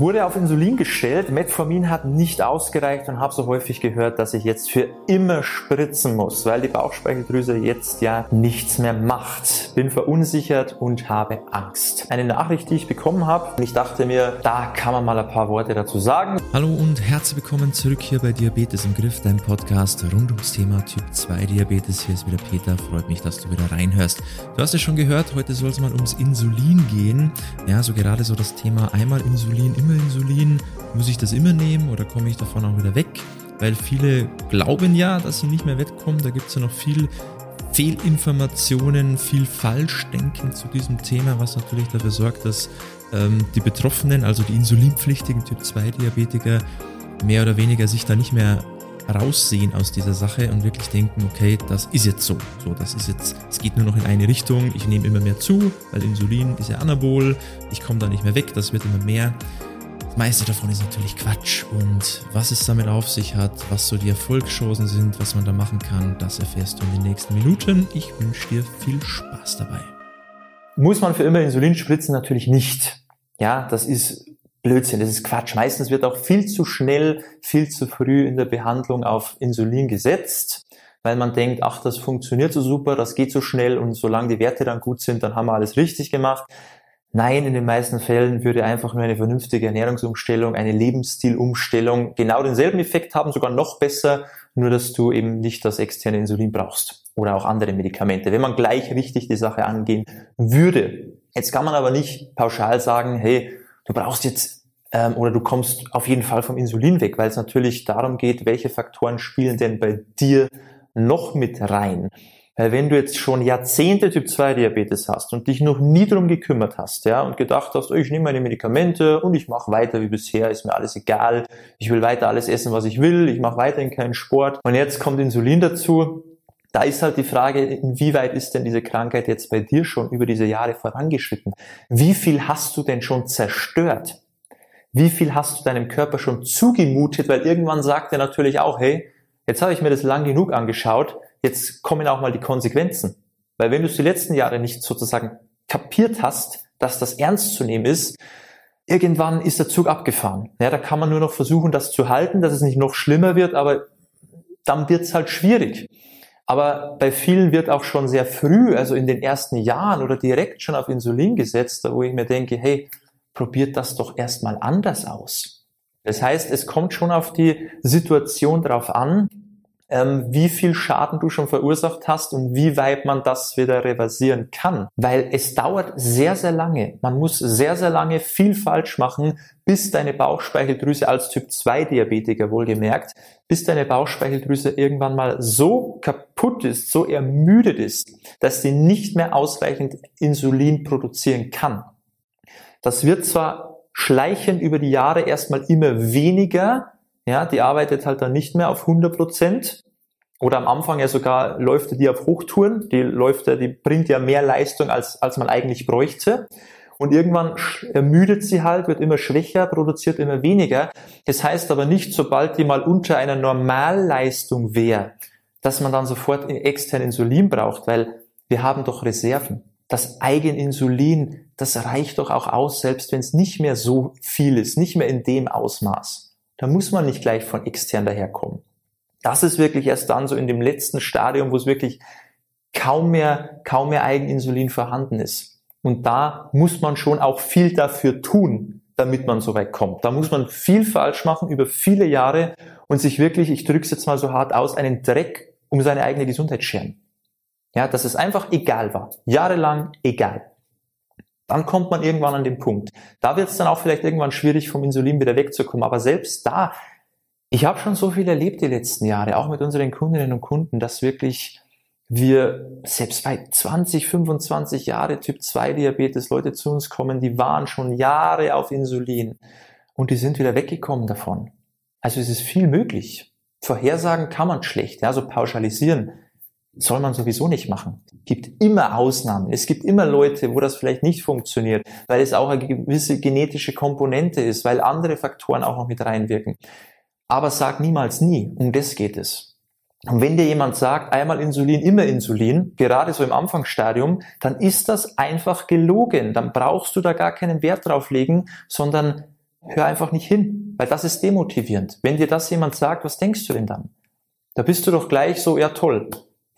Wurde auf Insulin gestellt, Metformin hat nicht ausgereicht und habe so häufig gehört, dass ich jetzt für immer spritzen muss, weil die Bauchspeicheldrüse jetzt ja nichts mehr macht. Bin verunsichert und habe Angst. Eine Nachricht, die ich bekommen habe und ich dachte mir, da kann man mal ein paar Worte dazu sagen. Hallo und herzlich willkommen zurück hier bei Diabetes im Griff, dein Podcast rund ums Thema Typ 2 Diabetes. Hier ist wieder Peter, freut mich, dass du wieder reinhörst. Du hast es schon gehört, heute soll es mal ums Insulin gehen. Ja, so gerade so das Thema einmal Insulin, immer Insulin? Muss ich das immer nehmen oder komme ich davon auch wieder weg? Weil viele glauben ja, dass sie nicht mehr wegkommen. Da gibt es ja noch viel Fehlinformationen, viel Falschdenken zu diesem Thema, was natürlich dafür sorgt, dass ähm, die Betroffenen, also die insulinpflichtigen Typ-2-Diabetiker, mehr oder weniger sich da nicht mehr raussehen aus dieser Sache und wirklich denken, okay, das ist jetzt so. So, das ist jetzt, es geht nur noch in eine Richtung, ich nehme immer mehr zu, weil Insulin ist ja Anabol, ich komme da nicht mehr weg, das wird immer mehr. Meiste davon ist natürlich Quatsch und was es damit auf sich hat, was so die Erfolgschancen sind, was man da machen kann, das erfährst du in den nächsten Minuten. Ich wünsche dir viel Spaß dabei. Muss man für immer Insulin spritzen? Natürlich nicht. Ja, das ist Blödsinn, das ist Quatsch. Meistens wird auch viel zu schnell, viel zu früh in der Behandlung auf Insulin gesetzt, weil man denkt, ach, das funktioniert so super, das geht so schnell und solange die Werte dann gut sind, dann haben wir alles richtig gemacht. Nein, in den meisten Fällen würde einfach nur eine vernünftige Ernährungsumstellung, eine Lebensstilumstellung genau denselben Effekt haben, sogar noch besser, nur dass du eben nicht das externe Insulin brauchst oder auch andere Medikamente, wenn man gleich richtig die Sache angehen würde. Jetzt kann man aber nicht pauschal sagen, hey, du brauchst jetzt ähm, oder du kommst auf jeden Fall vom Insulin weg, weil es natürlich darum geht, welche Faktoren spielen denn bei dir noch mit rein. Weil wenn du jetzt schon Jahrzehnte Typ 2 Diabetes hast und dich noch nie drum gekümmert hast, ja, und gedacht hast, oh, ich nehme meine Medikamente und ich mache weiter wie bisher, ist mir alles egal, ich will weiter alles essen, was ich will, ich mache weiterhin keinen Sport und jetzt kommt Insulin dazu, da ist halt die Frage, inwieweit ist denn diese Krankheit jetzt bei dir schon über diese Jahre vorangeschritten? Wie viel hast du denn schon zerstört? Wie viel hast du deinem Körper schon zugemutet? Weil irgendwann sagt er natürlich auch, hey, jetzt habe ich mir das lang genug angeschaut, jetzt kommen auch mal die Konsequenzen. Weil wenn du es die letzten Jahre nicht sozusagen kapiert hast, dass das ernst zu nehmen ist, irgendwann ist der Zug abgefahren. Ja, da kann man nur noch versuchen, das zu halten, dass es nicht noch schlimmer wird, aber dann wird es halt schwierig. Aber bei vielen wird auch schon sehr früh, also in den ersten Jahren oder direkt schon auf Insulin gesetzt, wo ich mir denke, hey, probiert das doch erstmal anders aus. Das heißt, es kommt schon auf die Situation drauf an, ähm, wie viel Schaden du schon verursacht hast und wie weit man das wieder reversieren kann. Weil es dauert sehr, sehr lange. Man muss sehr, sehr lange viel falsch machen, bis deine Bauchspeicheldrüse als Typ 2 Diabetiker wohlgemerkt, bis deine Bauchspeicheldrüse irgendwann mal so kaputt ist, so ermüdet ist, dass sie nicht mehr ausreichend Insulin produzieren kann. Das wird zwar schleichend über die Jahre erstmal immer weniger, ja, die arbeitet halt dann nicht mehr auf 100 Prozent. Oder am Anfang ja sogar läuft die auf Hochtouren. Die läuft ja, die bringt ja mehr Leistung als, als man eigentlich bräuchte. Und irgendwann ermüdet sie halt, wird immer schwächer, produziert immer weniger. Das heißt aber nicht, sobald die mal unter einer Normalleistung wäre, dass man dann sofort extern Insulin braucht, weil wir haben doch Reserven. Das Eigeninsulin, das reicht doch auch aus, selbst wenn es nicht mehr so viel ist, nicht mehr in dem Ausmaß. Da muss man nicht gleich von extern daherkommen. Das ist wirklich erst dann so in dem letzten Stadium, wo es wirklich kaum mehr, kaum mehr Eigeninsulin vorhanden ist. Und da muss man schon auch viel dafür tun, damit man so weit kommt. Da muss man viel falsch machen über viele Jahre und sich wirklich, ich drücke es jetzt mal so hart aus, einen Dreck um seine eigene Gesundheit scheren. Ja, dass es einfach egal war. Jahrelang egal. Dann kommt man irgendwann an den Punkt. Da wird es dann auch vielleicht irgendwann schwierig, vom Insulin wieder wegzukommen. Aber selbst da, ich habe schon so viel erlebt die letzten Jahre, auch mit unseren Kundinnen und Kunden, dass wirklich wir selbst bei 20, 25 Jahre Typ 2 Diabetes Leute zu uns kommen, die waren schon Jahre auf Insulin und die sind wieder weggekommen davon. Also es ist viel möglich. Vorhersagen kann man schlecht, ja, pauschalisieren soll man sowieso nicht machen. Es gibt immer Ausnahmen. Es gibt immer Leute, wo das vielleicht nicht funktioniert, weil es auch eine gewisse genetische Komponente ist, weil andere Faktoren auch noch mit reinwirken. Aber sag niemals nie. Um das geht es. Und wenn dir jemand sagt, einmal Insulin, immer Insulin, gerade so im Anfangsstadium, dann ist das einfach gelogen. Dann brauchst du da gar keinen Wert drauf legen, sondern hör einfach nicht hin, weil das ist demotivierend. Wenn dir das jemand sagt, was denkst du denn dann? Da bist du doch gleich so, ja toll.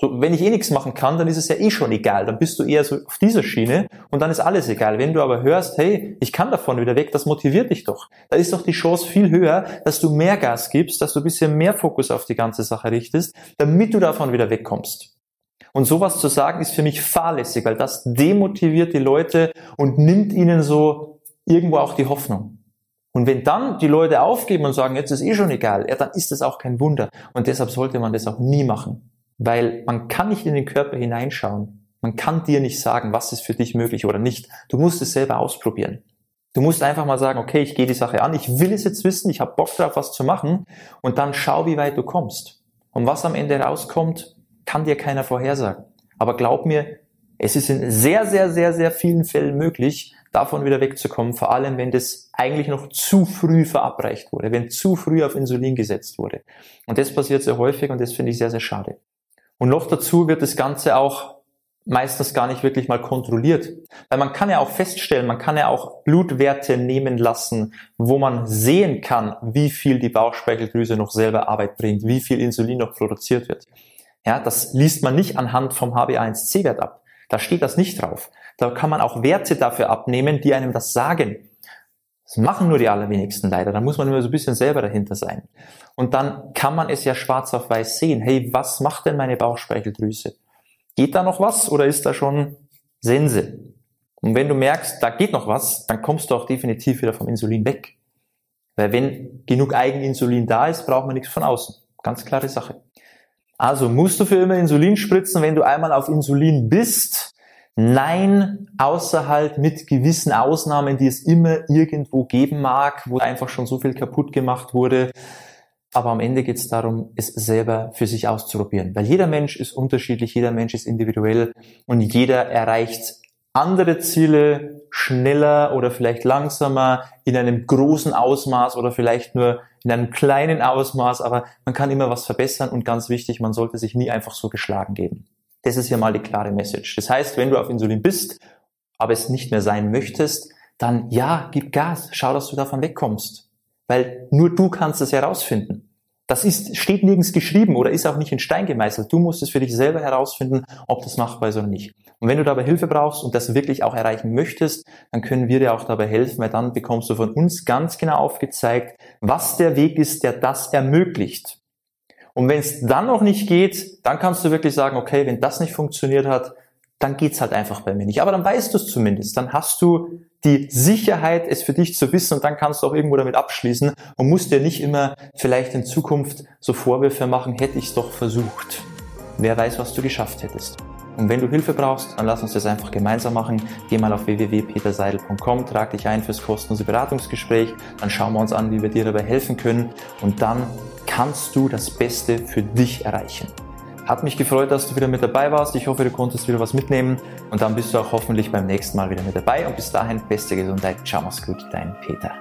So, wenn ich eh nichts machen kann, dann ist es ja eh schon egal. Dann bist du eher so auf dieser Schiene und dann ist alles egal. Wenn du aber hörst, hey, ich kann davon wieder weg, das motiviert dich doch. Da ist doch die Chance viel höher, dass du mehr Gas gibst, dass du ein bisschen mehr Fokus auf die ganze Sache richtest, damit du davon wieder wegkommst. Und sowas zu sagen ist für mich fahrlässig, weil das demotiviert die Leute und nimmt ihnen so irgendwo auch die Hoffnung. Und wenn dann die Leute aufgeben und sagen, jetzt ist eh schon egal, ja, dann ist das auch kein Wunder. Und deshalb sollte man das auch nie machen. Weil man kann nicht in den Körper hineinschauen. Man kann dir nicht sagen, was ist für dich möglich oder nicht. Du musst es selber ausprobieren. Du musst einfach mal sagen, okay, ich gehe die Sache an, ich will es jetzt wissen, ich habe Bock drauf, was zu machen und dann schau, wie weit du kommst. Und was am Ende rauskommt, kann dir keiner vorhersagen. Aber glaub mir, es ist in sehr, sehr, sehr, sehr vielen Fällen möglich, davon wieder wegzukommen, vor allem wenn das eigentlich noch zu früh verabreicht wurde, wenn zu früh auf Insulin gesetzt wurde. Und das passiert sehr häufig und das finde ich sehr, sehr schade. Und noch dazu wird das Ganze auch meistens gar nicht wirklich mal kontrolliert. Weil man kann ja auch feststellen, man kann ja auch Blutwerte nehmen lassen, wo man sehen kann, wie viel die Bauchspeicheldrüse noch selber Arbeit bringt, wie viel Insulin noch produziert wird. Ja, das liest man nicht anhand vom HbA1c-Wert ab. Da steht das nicht drauf. Da kann man auch Werte dafür abnehmen, die einem das sagen. Das machen nur die allerwenigsten leider. Da muss man immer so ein bisschen selber dahinter sein. Und dann kann man es ja schwarz auf weiß sehen. Hey, was macht denn meine Bauchspeicheldrüse? Geht da noch was oder ist da schon Sense? Und wenn du merkst, da geht noch was, dann kommst du auch definitiv wieder vom Insulin weg. Weil wenn genug Eigeninsulin da ist, braucht man nichts von außen. Ganz klare Sache. Also musst du für immer Insulin spritzen, wenn du einmal auf Insulin bist, Nein, außer halt mit gewissen Ausnahmen, die es immer irgendwo geben mag, wo einfach schon so viel kaputt gemacht wurde. Aber am Ende geht es darum, es selber für sich auszuprobieren. Weil jeder Mensch ist unterschiedlich, jeder Mensch ist individuell und jeder erreicht andere Ziele schneller oder vielleicht langsamer in einem großen Ausmaß oder vielleicht nur in einem kleinen Ausmaß. Aber man kann immer was verbessern und ganz wichtig, man sollte sich nie einfach so geschlagen geben. Das ist ja mal die klare Message. Das heißt, wenn du auf Insulin bist, aber es nicht mehr sein möchtest, dann ja, gib Gas, schau, dass du davon wegkommst. Weil nur du kannst es herausfinden. Das ist, steht nirgends geschrieben oder ist auch nicht in Stein gemeißelt. Du musst es für dich selber herausfinden, ob das machbar ist oder nicht. Und wenn du dabei Hilfe brauchst und das wirklich auch erreichen möchtest, dann können wir dir auch dabei helfen, weil dann bekommst du von uns ganz genau aufgezeigt, was der Weg ist, der das ermöglicht. Und wenn es dann noch nicht geht, dann kannst du wirklich sagen, okay, wenn das nicht funktioniert hat, dann geht's halt einfach bei mir nicht. Aber dann weißt du es zumindest. Dann hast du die Sicherheit, es für dich zu wissen und dann kannst du auch irgendwo damit abschließen und musst dir nicht immer vielleicht in Zukunft so Vorwürfe machen, hätte ich es doch versucht. Wer weiß, was du geschafft hättest. Und wenn du Hilfe brauchst, dann lass uns das einfach gemeinsam machen. Geh mal auf www.peterseidel.com, trag dich ein fürs kostenlose Beratungsgespräch, dann schauen wir uns an, wie wir dir dabei helfen können und dann kannst du das Beste für dich erreichen. Hat mich gefreut, dass du wieder mit dabei warst. Ich hoffe, du konntest wieder was mitnehmen und dann bist du auch hoffentlich beim nächsten Mal wieder mit dabei und bis dahin beste Gesundheit. Ciao, mach's gut, dein Peter.